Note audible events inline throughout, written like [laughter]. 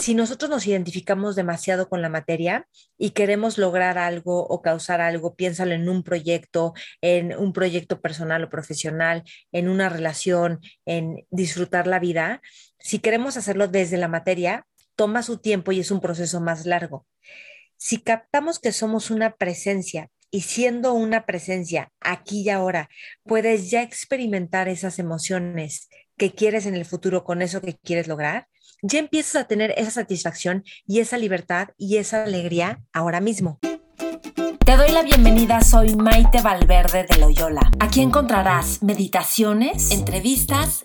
si nosotros nos identificamos demasiado con la materia y queremos lograr algo o causar algo, piénsalo en un proyecto, en un proyecto personal o profesional, en una relación, en disfrutar la vida, si queremos hacerlo desde la materia, toma su tiempo y es un proceso más largo. Si captamos que somos una presencia y siendo una presencia aquí y ahora, puedes ya experimentar esas emociones que quieres en el futuro con eso que quieres lograr, ya empiezas a tener esa satisfacción y esa libertad y esa alegría ahora mismo. Te doy la bienvenida, soy Maite Valverde de Loyola. Aquí encontrarás meditaciones, entrevistas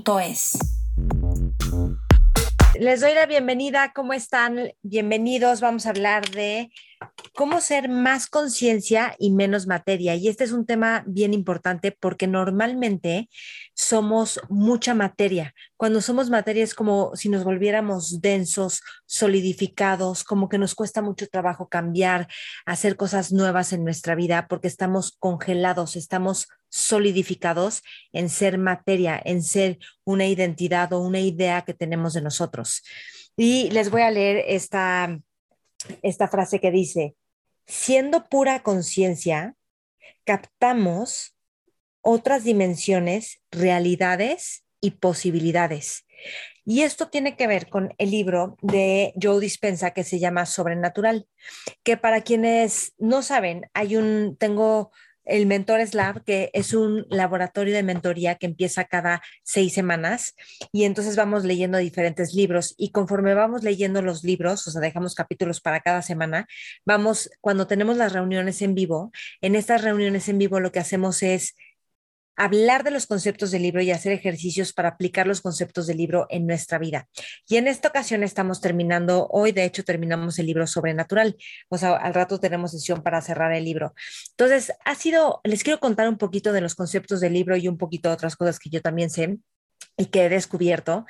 es. Les doy la bienvenida. ¿Cómo están? Bienvenidos. Vamos a hablar de cómo ser más conciencia y menos materia. Y este es un tema bien importante porque normalmente somos mucha materia. Cuando somos materia es como si nos volviéramos densos, solidificados, como que nos cuesta mucho trabajo cambiar, hacer cosas nuevas en nuestra vida porque estamos congelados, estamos solidificados en ser materia, en ser una identidad o una idea que tenemos de nosotros. Y les voy a leer esta, esta frase que dice, siendo pura conciencia, captamos otras dimensiones, realidades y posibilidades. Y esto tiene que ver con el libro de Joe Dispensa que se llama Sobrenatural, que para quienes no saben, hay un, tengo el Mentores Lab, que es un laboratorio de mentoría que empieza cada seis semanas y entonces vamos leyendo diferentes libros y conforme vamos leyendo los libros, o sea, dejamos capítulos para cada semana, vamos, cuando tenemos las reuniones en vivo, en estas reuniones en vivo lo que hacemos es hablar de los conceptos del libro y hacer ejercicios para aplicar los conceptos del libro en nuestra vida. Y en esta ocasión estamos terminando, hoy de hecho terminamos el libro sobrenatural, o sea, al rato tenemos sesión para cerrar el libro. Entonces, ha sido, les quiero contar un poquito de los conceptos del libro y un poquito de otras cosas que yo también sé y que he descubierto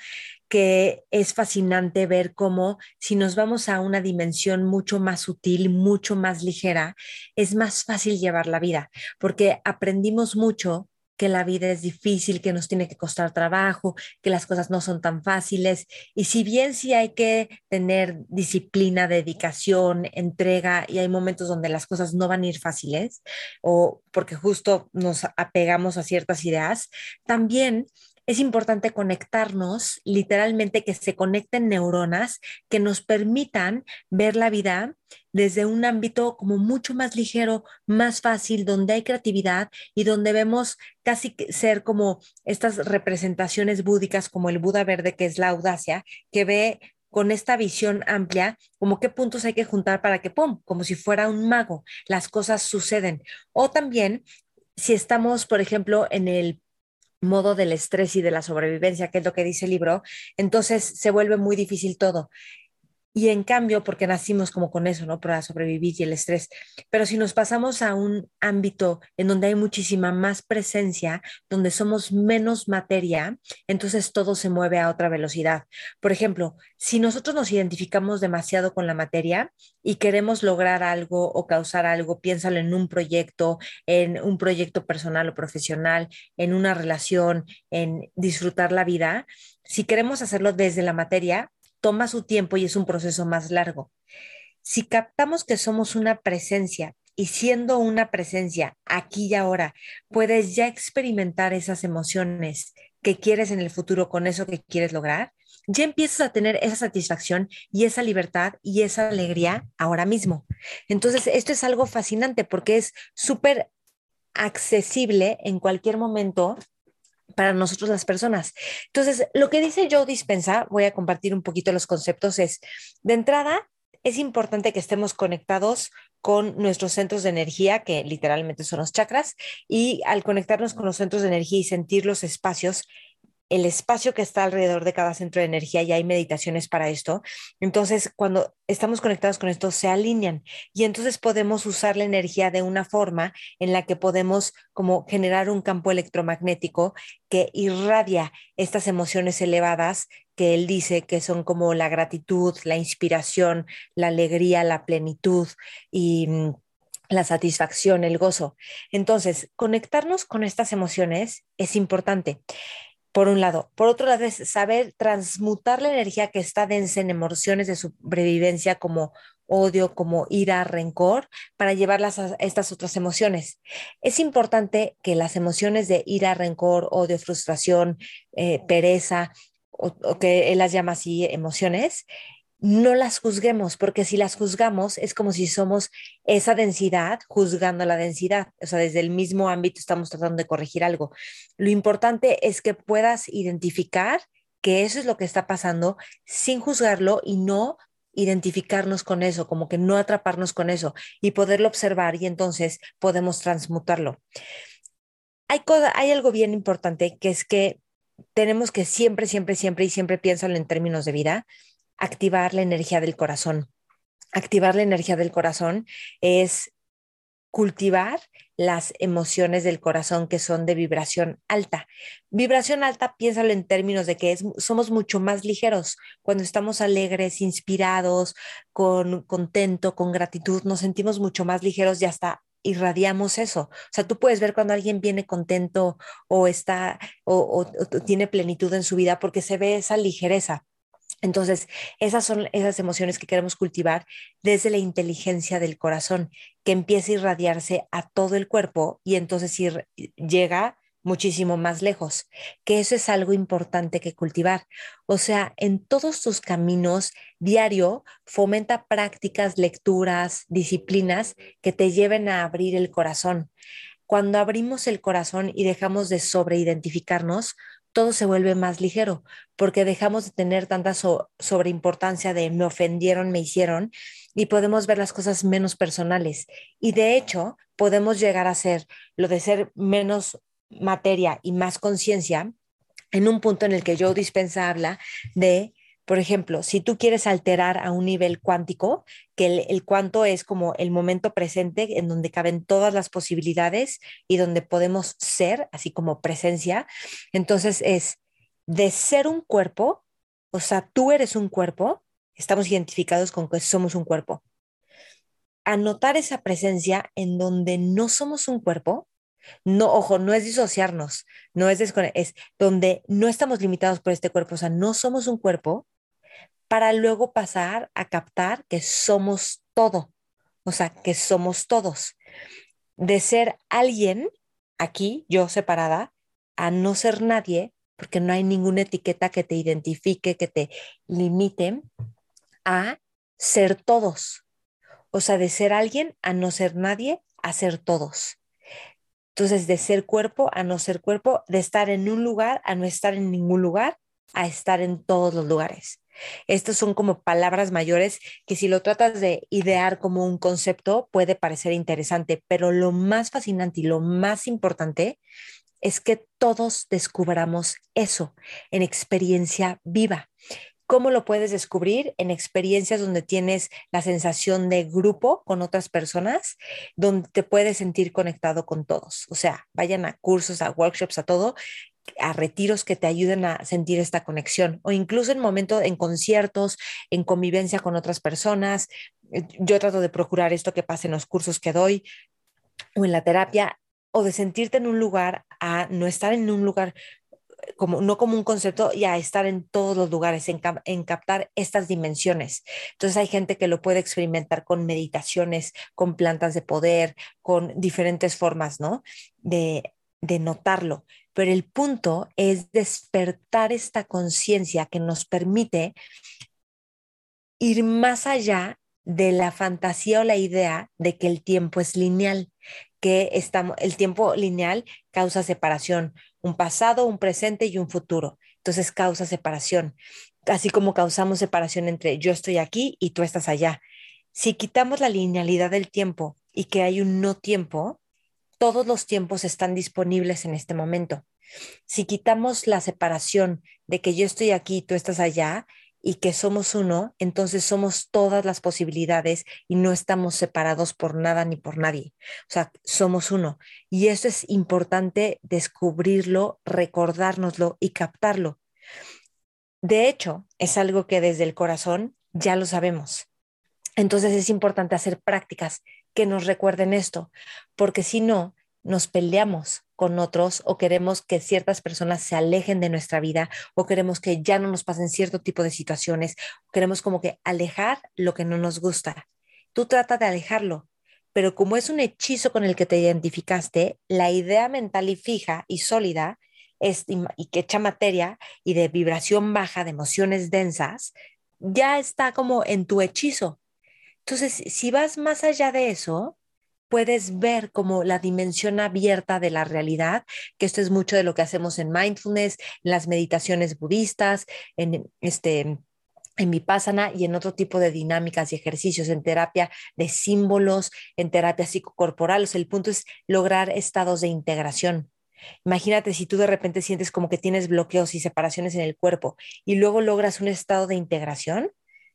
que es fascinante ver cómo si nos vamos a una dimensión mucho más sutil, mucho más ligera, es más fácil llevar la vida, porque aprendimos mucho que la vida es difícil, que nos tiene que costar trabajo, que las cosas no son tan fáciles. Y si bien sí hay que tener disciplina, dedicación, entrega, y hay momentos donde las cosas no van a ir fáciles, o porque justo nos apegamos a ciertas ideas, también es importante conectarnos, literalmente que se conecten neuronas que nos permitan ver la vida desde un ámbito como mucho más ligero, más fácil, donde hay creatividad y donde vemos casi ser como estas representaciones búdicas como el Buda verde, que es la audacia, que ve con esta visión amplia, como qué puntos hay que juntar para que, ¡pum!, como si fuera un mago, las cosas suceden. O también, si estamos, por ejemplo, en el modo del estrés y de la sobrevivencia, que es lo que dice el libro, entonces se vuelve muy difícil todo. Y en cambio, porque nacimos como con eso, ¿no? Para sobrevivir y el estrés. Pero si nos pasamos a un ámbito en donde hay muchísima más presencia, donde somos menos materia, entonces todo se mueve a otra velocidad. Por ejemplo, si nosotros nos identificamos demasiado con la materia y queremos lograr algo o causar algo, piénsalo en un proyecto, en un proyecto personal o profesional, en una relación, en disfrutar la vida. Si queremos hacerlo desde la materia, toma su tiempo y es un proceso más largo. Si captamos que somos una presencia y siendo una presencia aquí y ahora, puedes ya experimentar esas emociones que quieres en el futuro con eso que quieres lograr, ya empiezas a tener esa satisfacción y esa libertad y esa alegría ahora mismo. Entonces, esto es algo fascinante porque es súper accesible en cualquier momento para nosotros las personas. Entonces, lo que dice Joe Dispensa, voy a compartir un poquito los conceptos, es, de entrada, es importante que estemos conectados con nuestros centros de energía, que literalmente son los chakras, y al conectarnos con los centros de energía y sentir los espacios, el espacio que está alrededor de cada centro de energía y hay meditaciones para esto. Entonces, cuando estamos conectados con esto, se alinean y entonces podemos usar la energía de una forma en la que podemos como generar un campo electromagnético que irradia estas emociones elevadas que él dice que son como la gratitud, la inspiración, la alegría, la plenitud y mm, la satisfacción, el gozo. Entonces, conectarnos con estas emociones es importante por un lado. Por otro lado, es saber transmutar la energía que está densa en emociones de sobrevivencia como odio, como ira, rencor, para llevarlas a estas otras emociones. Es importante que las emociones de ira, rencor, odio, frustración, eh, pereza, o, que él las llama así emociones, no las juzguemos, porque si las juzgamos es como si somos esa densidad juzgando la densidad. O sea, desde el mismo ámbito estamos tratando de corregir algo. Lo importante es que puedas identificar que eso es lo que está pasando sin juzgarlo y no identificarnos con eso, como que no atraparnos con eso y poderlo observar y entonces podemos transmutarlo. Hay, hay algo bien importante que es que tenemos que siempre, siempre, siempre y siempre piénsalo en términos de vida, activar la energía del corazón. Activar la energía del corazón es cultivar las emociones del corazón que son de vibración alta. Vibración alta, piénsalo en términos de que somos mucho más ligeros. Cuando estamos alegres, inspirados, con contento, con gratitud, nos sentimos mucho más ligeros y hasta irradiamos eso. O sea, tú puedes ver cuando alguien viene contento o está o tiene plenitud en su vida porque se ve esa ligereza. Entonces, esas son esas emociones que queremos cultivar desde la inteligencia del corazón, que empieza a irradiarse a todo el cuerpo y entonces ir, llega muchísimo más lejos, que eso es algo importante que cultivar. O sea, en todos tus caminos diario, fomenta prácticas, lecturas, disciplinas que te lleven a abrir el corazón. Cuando abrimos el corazón y dejamos de sobreidentificarnos, todo se vuelve más ligero, porque dejamos de tener tanta sobreimportancia de me ofendieron, me hicieron, y podemos ver las cosas menos personales. Y de hecho, podemos llegar a ser lo de ser menos materia y más conciencia en un punto en el que Joe Dispensa habla de por ejemplo, si tú quieres alterar a un nivel cuántico, que el, el, cuanto es como el momento presente en donde caben todas las posibilidades y donde podemos ser, así como presencia, entonces es de ser un cuerpo, o sea, tú eres un cuerpo, estamos identificados con que somos un cuerpo. Anotar esa presencia en donde no somos un cuerpo, no, ojo, no es disociarnos, no es, es donde no estamos limitados por este cuerpo, o sea, no somos un cuerpo, para luego pasar a captar que somos todo, o sea, que somos todos. De ser alguien, aquí, yo separada, a no ser nadie, porque no hay ninguna etiqueta que te identifique, que te limite, a ser todos. O sea, de ser alguien a no ser nadie, a ser todos. Entonces, de ser cuerpo a no ser cuerpo, de estar en un lugar a no estar en ningún lugar, a estar en todos los lugares. Estas son como palabras mayores que si lo tratas de idear como un concepto puede parecer interesante, pero lo más fascinante y lo más importante es que todos descubramos eso en experiencia viva. ¿Cómo lo puedes descubrir? En experiencias donde tienes la sensación de grupo con otras personas, donde te puedes sentir conectado con todos. O sea, vayan a cursos, a workshops, a todo, a retiros que te ayuden a sentir esta conexión o incluso en momentos, en conciertos, en convivencia con otras personas. Eh, yo trato de procurar esto que pase en los cursos que doy o en la terapia o de sentirte en un lugar a no estar en un lugar eh, como, no como un concepto y a estar en todos los lugares, en, captar estas dimensiones. Entonces hay gente que lo puede experimentar con meditaciones, con plantas de poder, con diferentes formas, ¿no? De, de notarlo pero el punto es despertar esta conciencia que nos permite ir más allá de la fantasía o la idea de que el tiempo es lineal, que estamos, el tiempo lineal causa separación, un pasado, un presente y un futuro. Entonces causa separación, así como causamos separación entre yo estoy aquí y tú estás allá. Si quitamos la linealidad del tiempo y que hay un no tiempo, todos los tiempos están disponibles en este momento. Si quitamos la separación de que yo estoy aquí tú estás allá y que somos uno, entonces somos todas las posibilidades y no estamos separados por nada ni por nadie. O sea, somos uno. Y eso es importante descubrirlo, recordárnoslo y captarlo. De hecho, es algo que desde el corazón ya lo sabemos. Entonces es importante hacer prácticas que nos recuerden esto, porque si no, nos peleamos con otros o queremos que ciertas personas se alejen de nuestra vida o queremos que ya no nos pasen cierto tipo de situaciones, queremos como que alejar lo que no nos gusta. Tú trata de alejarlo, pero como es un hechizo con el que te identificaste, la idea mental y fija y sólida es, y que echa materia y de vibración baja, de emociones densas, ya está como en tu hechizo. Entonces, si vas más allá de eso, puedes ver como la dimensión abierta de la realidad, que esto es mucho de lo que hacemos en mindfulness, en las meditaciones budistas, en este en Vipassana y en otro tipo de dinámicas y ejercicios, en terapia de símbolos, en terapia psicocorporal. O el punto es lograr estados de integración. Imagínate si tú de repente sientes como que tienes bloqueos y separaciones en el cuerpo y luego logras un estado de integración,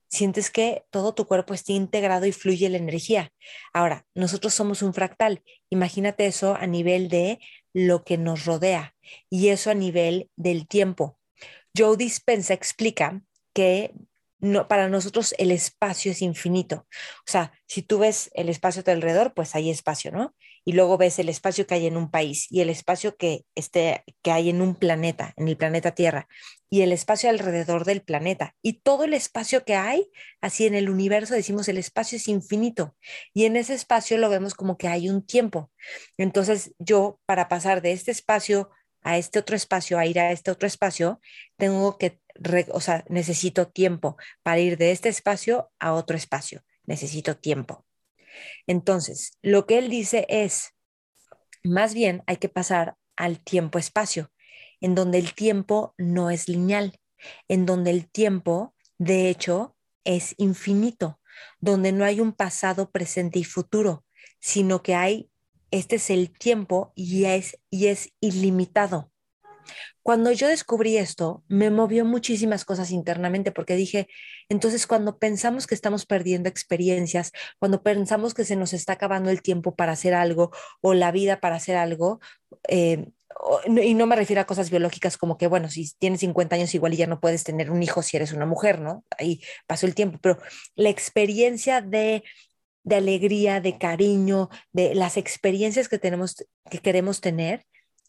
sientes que todo tu cuerpo está integrado y fluye la energía. Ahora, nosotros somos un fractal. Imagínate eso a nivel de lo que nos rodea y eso a nivel del tiempo. Joe Dispensa explica que para nosotros el espacio es infinito. O sea, si tú ves el espacio a tu alrededor, pues hay espacio, ¿no? Y luego ves el espacio que hay en un país y el espacio que, que hay en un planeta, en el planeta Tierra, y el espacio alrededor del planeta. Y todo el espacio que hay, así en el universo decimos el espacio es infinito. Y en ese espacio lo vemos como que hay un tiempo. Entonces yo, para pasar de este espacio a este otro espacio, a ir a este otro espacio, tengo que o sea, necesito tiempo para ir de este espacio a otro espacio, necesito tiempo. Entonces, lo que él dice es, más bien hay que pasar al tiempo-espacio, en donde el tiempo no es lineal, en donde el tiempo, de hecho, es infinito, donde no hay un pasado, presente y futuro, sino que hay, este es el tiempo y es, y es ilimitado. Cuando yo descubrí esto, me movió muchísimas cosas internamente porque dije, entonces cuando pensamos que estamos perdiendo experiencias, cuando pensamos que se nos está acabando el tiempo para hacer algo o la vida para hacer algo, eh, y no me refiero a cosas biológicas como que, bueno, si tienes 50 años igual y ya no puedes tener un hijo si eres una mujer, ¿no? Ahí pasó el tiempo, pero la experiencia de de alegría, de cariño, de las experiencias que tenemos que queremos tener,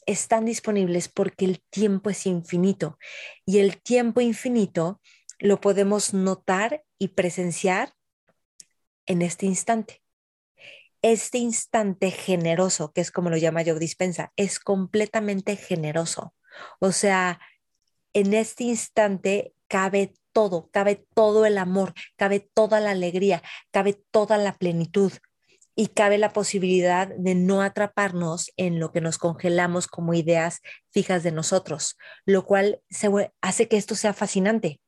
están disponibles porque el tiempo es infinito y el tiempo infinito lo podemos notar y presenciar en este instante. Este instante generoso, que es como lo llama Joe Dispensa, es completamente generoso. O sea, en este instante cabe todo, cabe todo el amor, cabe toda la alegría, cabe toda la plenitud, y cabe la posibilidad de no atraparnos en lo que nos congelamos como ideas fijas de nosotros, lo cual hace que esto sea fascinante.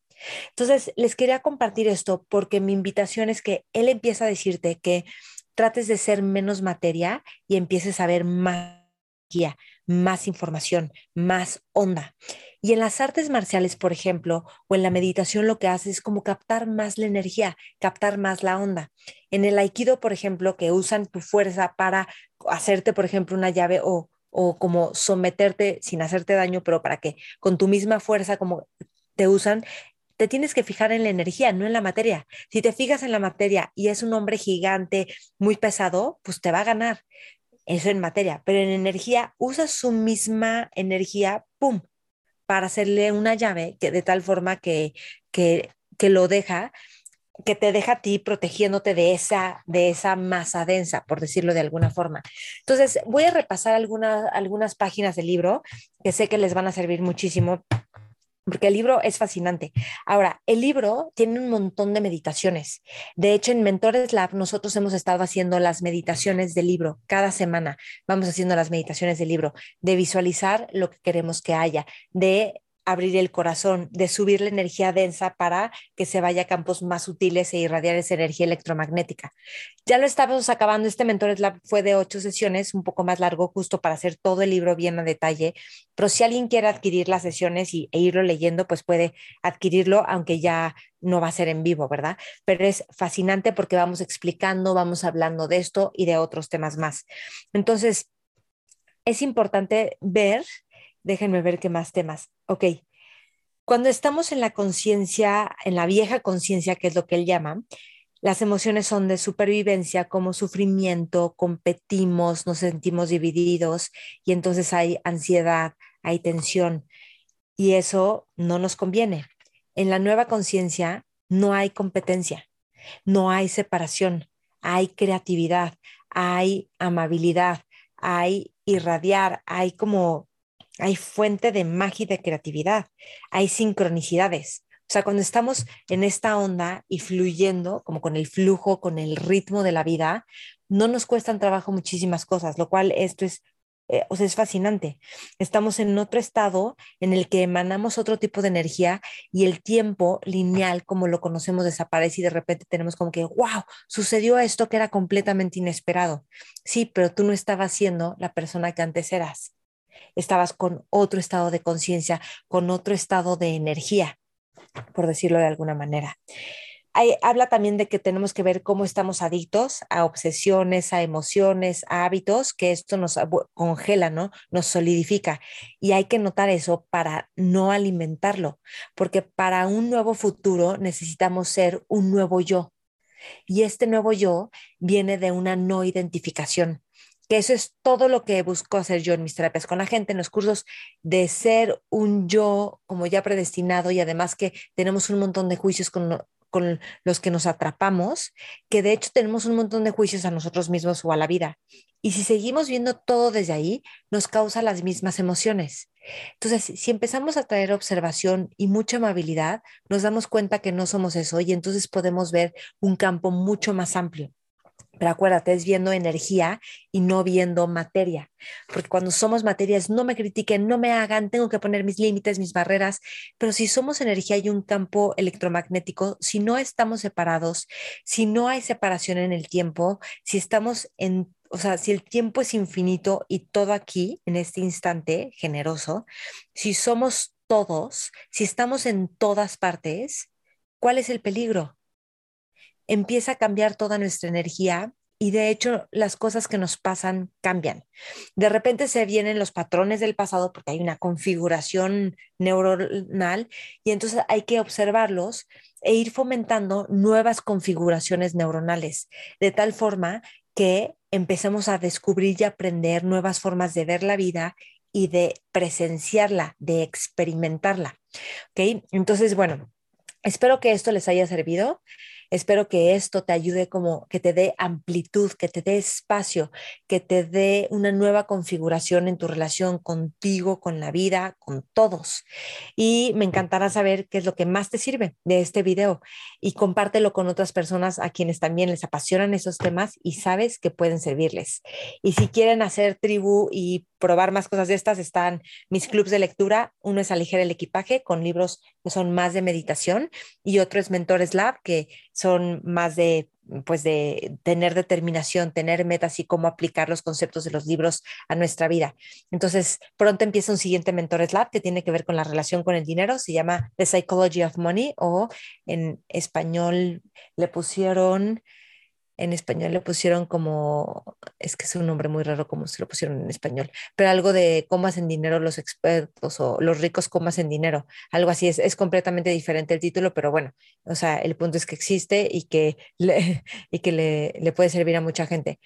Entonces, les quería compartir esto porque mi invitación es que él empieza a decirte que trates de ser menos materia y empieces a ver más guía, más información, más onda. Y en las artes marciales, por ejemplo, o en la meditación, lo que haces es como captar más la energía, captar más la onda. En el aikido, por ejemplo, que usan tu fuerza para hacerte, por ejemplo, una llave o, o como someterte sin hacerte daño, pero para que con tu misma fuerza como te usan, te tienes que fijar en la energía, no en la materia. Si te fijas en la materia y es un hombre gigante, muy pesado, pues te va a ganar. Eso en materia, pero en energía usa su misma energía, ¡pum!, para hacerle una llave que, de tal forma que, que, que lo deja que te deja a ti protegiéndote de esa, de esa masa densa, por decirlo de alguna forma. Entonces, voy a repasar algunas, algunas páginas del libro que sé que les van a servir muchísimo porque el libro es fascinante. Ahora, el libro tiene un montón de meditaciones. De hecho, en Mentores Lab nosotros hemos estado haciendo las meditaciones del libro. Cada semana vamos haciendo las meditaciones del libro, de visualizar lo que queremos que haya, de abrir el corazón, de subir la energía densa para que se vaya a campos más sutiles e irradiar esa energía electromagnética. Ya lo estamos acabando, este Mentores Lab fue de ocho sesiones, un poco más largo justo para hacer todo el libro bien a detalle, pero si alguien quiere adquirir las sesiones y, e irlo leyendo, pues puede adquirirlo, aunque ya no va a ser en vivo, ¿verdad? Pero es fascinante porque vamos explicando, vamos hablando de esto y de otros temas más. Entonces, es importante ver Déjenme ver qué más temas. Ok. Cuando estamos en la conciencia, en la vieja conciencia, que es lo que él llama, las emociones son de supervivencia, como sufrimiento, competimos, nos sentimos divididos y entonces hay ansiedad, hay tensión y eso no nos conviene. En la nueva conciencia no hay competencia, no hay separación, hay creatividad, hay amabilidad, hay irradiar, hay como hay fuente de magia y de creatividad, hay sincronicidades. O sea, cuando estamos en esta onda y fluyendo, como con el flujo, con el ritmo de la vida, no nos cuestan trabajo muchísimas cosas, lo cual esto es, eh, o sea, es fascinante. Estamos en otro estado en el que emanamos otro tipo de energía y el tiempo lineal, como lo conocemos, desaparece y de repente tenemos como que, wow, sucedió esto que era completamente inesperado. Sí, pero tú no estabas siendo la persona que antes eras estabas con otro estado de conciencia, con otro estado de energía, por decirlo de alguna manera. habla también de que tenemos que ver cómo estamos adictos a obsesiones, a emociones, a hábitos, que esto nos congela, ¿no? Nos solidifica. Y hay que notar eso para no alimentarlo, porque para un nuevo futuro necesitamos ser un nuevo yo. Y este nuevo yo viene de una no identificación que eso es todo lo que busco hacer yo en mis terapias con la gente, en los cursos, de ser un yo como ya predestinado y además que tenemos un montón de juicios con, con los que nos atrapamos, que de hecho tenemos un montón de juicios a nosotros mismos o a la vida. Y si seguimos viendo todo desde ahí, nos causa las mismas emociones. Entonces, si empezamos a traer observación y mucha amabilidad, nos damos cuenta que no somos eso y entonces podemos ver un campo mucho más amplio. Pero acuérdate, es viendo energía y no viendo materia. Porque cuando somos materias, no me critiquen, no me hagan, tengo que poner mis límites, mis barreras. Pero si somos energía y un campo electromagnético, si no estamos separados, si no hay separación en el tiempo, si estamos en, o sea, si el tiempo es infinito y todo aquí, en este instante generoso, si somos todos, si estamos en todas partes, ¿cuál es el peligro? Empieza a cambiar toda nuestra energía y de hecho las cosas que nos pasan cambian. De repente se vienen los patrones del pasado porque hay una configuración neuronal y entonces hay que observarlos e ir fomentando nuevas configuraciones neuronales, de tal forma que empecemos a descubrir y aprender nuevas formas de ver la vida y de presenciarla, de experimentarla. ¿Ok? Entonces, bueno, espero que esto les haya servido. Espero que esto te ayude como que te dé amplitud, que te dé espacio, que te dé una nueva configuración en tu relación contigo, con la vida, con todos. Y me encantará saber qué es lo que más te sirve de este video y compártelo con otras personas a quienes también les apasionan esos temas y sabes que pueden servirles. Y si quieren hacer tribu y probar más cosas de estas, están mis clubs de lectura. Uno es Aliger el equipaje con libros que son más de meditación y otro es Mentores Lab, que son más de pues de tener determinación, tener metas y cómo aplicar los conceptos de los libros a nuestra vida. Entonces, pronto empieza un siguiente Mentores Lab que tiene que ver con la relación con el dinero, se llama The Psychology of Money o en español le pusieron en español le pusieron como, es que es un nombre muy raro como se lo pusieron en español, pero algo de cómo hacen dinero los expertos o los ricos cómo hacen dinero, algo así, es, es completamente diferente el título, pero bueno, o sea, el punto es que existe y que le, [laughs] y que le, le puede servir a mucha gente.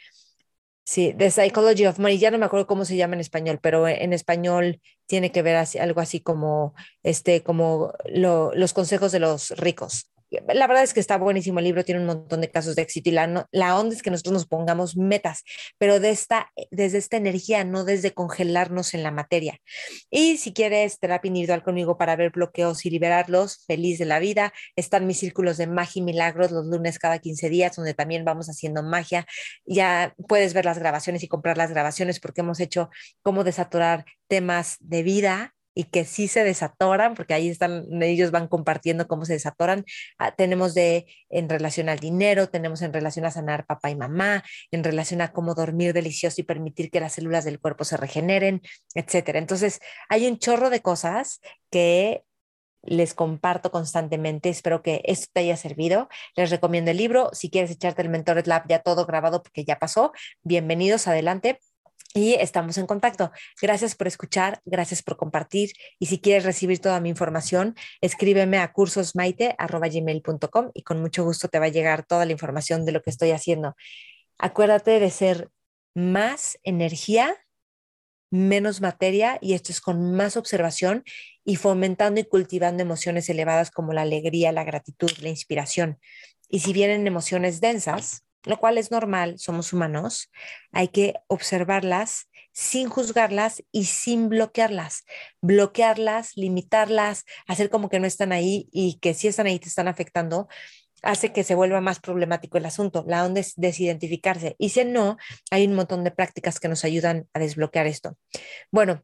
Sí, The Psychology of Money, ya no me acuerdo cómo se llama en español, pero en español tiene que ver así, algo así como, este, como lo, los consejos de los ricos la verdad es que está buenísimo el libro, tiene un montón de casos de éxito y la, la onda es que nosotros nos pongamos metas, pero de esta, desde esta energía, no desde congelarnos en la materia. Y si quieres terapia individual conmigo para ver bloqueos y liberarlos, feliz de la vida, están mis círculos de magia y milagros los lunes cada 15 días, donde también vamos haciendo magia. Ya puedes ver las grabaciones y comprar las grabaciones porque hemos hecho cómo desaturar temas de vida y que sí se desatoran, porque ahí están, ellos van compartiendo cómo se desatoran. Ah, tenemos de en relación al dinero, tenemos en relación a sanar papá y mamá, en relación a cómo dormir delicioso y permitir que las células del cuerpo se regeneren, etcétera. Entonces, hay un chorro de cosas que les comparto constantemente. Espero que esto te haya servido. Les recomiendo el libro. Si quieres echarte el Mentores Lab ya todo grabado porque ya pasó, bienvenidos adelante. Y estamos en contacto. Gracias por escuchar, gracias por compartir. Y si quieres recibir toda mi información, escríbeme a cursosmaite.gmail.com y con mucho gusto te va a llegar toda la información de lo que estoy haciendo. Acuérdate de ser más energía, menos materia, y esto es con más observación y fomentando y cultivando emociones elevadas como la alegría, la gratitud, la inspiración. Y si vienen emociones densas, lo cual es normal, somos humanos, hay que observarlas sin juzgarlas y sin bloquearlas. Bloquearlas, limitarlas, hacer como que no están ahí y que si están ahí te están afectando, hace que se vuelva más problemático el asunto. La onda es desidentificarse. Y si no, hay un montón de prácticas que nos ayudan a desbloquear esto. Bueno,